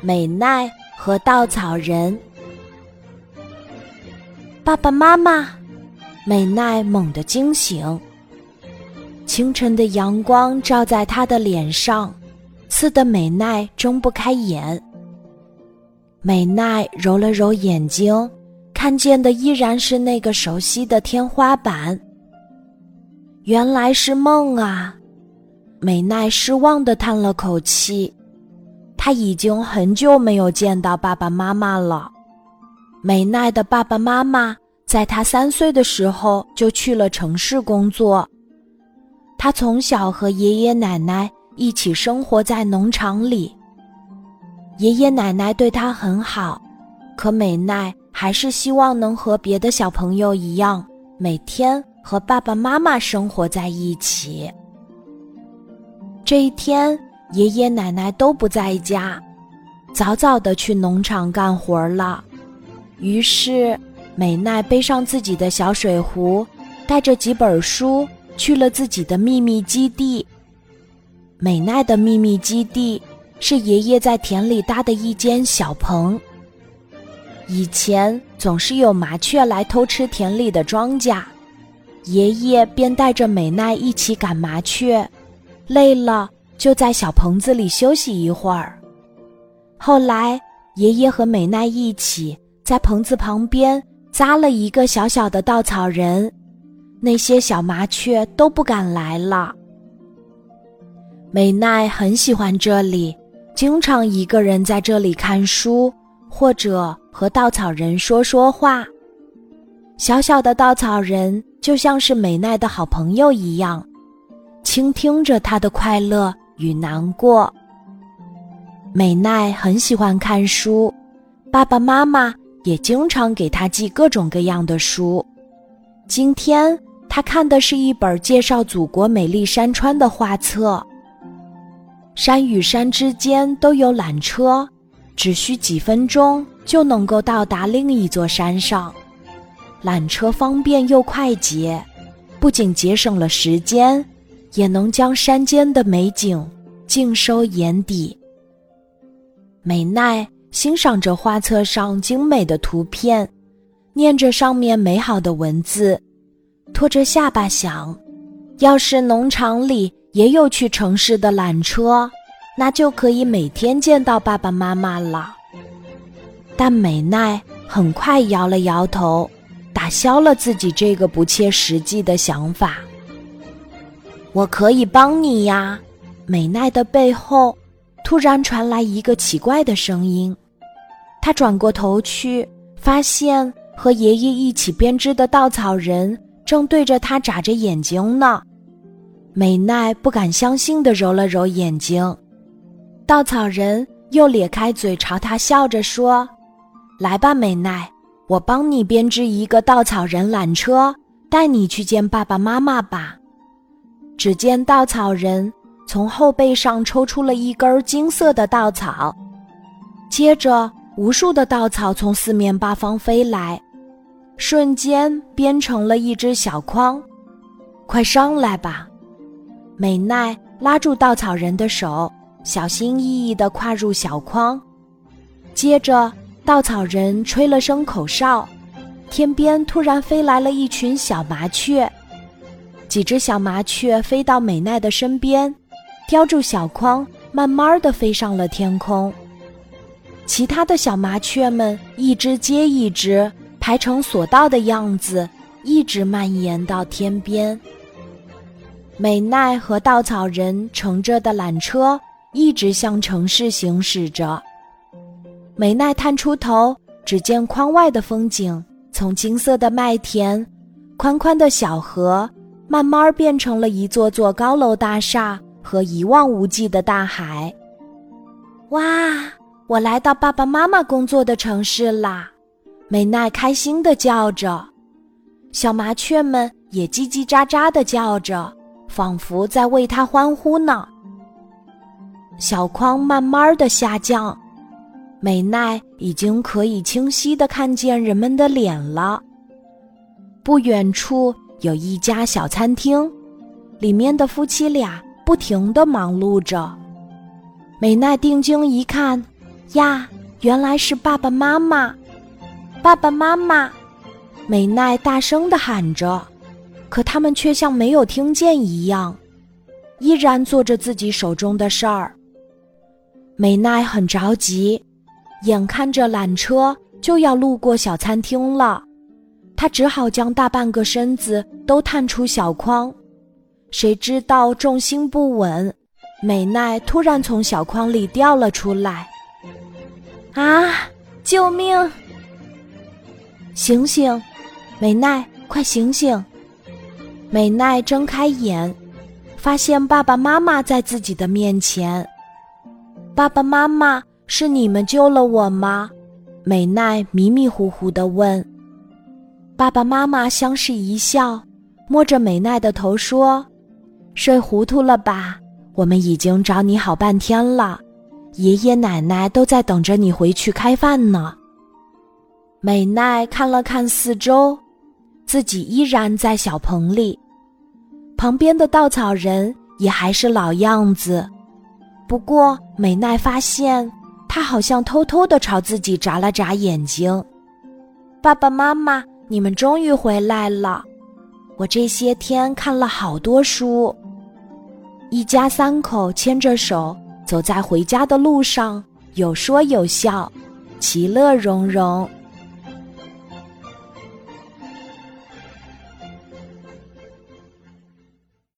美奈和稻草人。爸爸妈妈，美奈猛地惊醒。清晨的阳光照在她的脸上，刺得美奈睁不开眼。美奈揉了揉眼睛，看见的依然是那个熟悉的天花板。原来是梦啊！美奈失望的叹了口气。他已经很久没有见到爸爸妈妈了。美奈的爸爸妈妈在他三岁的时候就去了城市工作。他从小和爷爷奶奶一起生活在农场里。爷爷奶奶对他很好，可美奈还是希望能和别的小朋友一样，每天和爸爸妈妈生活在一起。这一天。爷爷奶奶都不在家，早早的去农场干活了。于是，美奈背上自己的小水壶，带着几本书去了自己的秘密基地。美奈的秘密基地是爷爷在田里搭的一间小棚。以前总是有麻雀来偷吃田里的庄稼，爷爷便带着美奈一起赶麻雀，累了。就在小棚子里休息一会儿。后来，爷爷和美奈一起在棚子旁边扎了一个小小的稻草人，那些小麻雀都不敢来了。美奈很喜欢这里，经常一个人在这里看书，或者和稻草人说说话。小小的稻草人就像是美奈的好朋友一样，倾听着她的快乐。与难过。美奈很喜欢看书，爸爸妈妈也经常给她寄各种各样的书。今天她看的是一本介绍祖国美丽山川的画册。山与山之间都有缆车，只需几分钟就能够到达另一座山上。缆车方便又快捷，不仅节省了时间。也能将山间的美景尽收眼底。美奈欣赏着画册上精美的图片，念着上面美好的文字，托着下巴想：要是农场里也有去城市的缆车，那就可以每天见到爸爸妈妈了。但美奈很快摇了摇头，打消了自己这个不切实际的想法。我可以帮你呀，美奈的背后突然传来一个奇怪的声音。她转过头去，发现和爷爷一起编织的稻草人正对着她眨着眼睛呢。美奈不敢相信地揉了揉眼睛，稻草人又咧开嘴朝他笑着说：“来吧，美奈，我帮你编织一个稻草人缆车，带你去见爸爸妈妈吧。”只见稻草人从后背上抽出了一根金色的稻草，接着无数的稻草从四面八方飞来，瞬间编成了一只小筐。快上来吧！美奈拉住稻草人的手，小心翼翼地跨入小筐。接着，稻草人吹了声口哨，天边突然飞来了一群小麻雀。几只小麻雀飞到美奈的身边，叼住小筐，慢慢的飞上了天空。其他的小麻雀们一只接一只，排成索道的样子，一直蔓延到天边。美奈和稻草人乘着的缆车一直向城市行驶着。美奈探出头，只见筐外的风景，从金色的麦田，宽宽的小河。慢慢变成了一座座高楼大厦和一望无际的大海。哇！我来到爸爸妈妈工作的城市啦！美奈开心的叫着，小麻雀们也叽叽喳喳的叫着，仿佛在为它欢呼呢。小筐慢慢的下降，美奈已经可以清晰的看见人们的脸了。不远处。有一家小餐厅，里面的夫妻俩不停的忙碌着。美奈定睛一看，呀，原来是爸爸妈妈！爸爸妈妈！美奈大声的喊着，可他们却像没有听见一样，依然做着自己手中的事儿。美奈很着急，眼看着缆车就要路过小餐厅了，他只好将大半个身子都探出小筐。谁知道重心不稳，美奈突然从小筐里掉了出来。啊！救命！醒醒！美奈，快醒醒！美奈睁开眼，发现爸爸妈妈在自己的面前。爸爸妈妈，是你们救了我吗？美奈迷迷糊糊的问。爸爸妈妈相视一笑，摸着美奈的头说：“睡糊涂了吧？我们已经找你好半天了，爷爷奶奶都在等着你回去开饭呢。”美奈看了看四周。自己依然在小棚里，旁边的稻草人也还是老样子。不过美奈发现，他好像偷偷的朝自己眨了眨眼睛。爸爸妈妈，你们终于回来了！我这些天看了好多书。一家三口牵着手走在回家的路上，有说有笑，其乐融融。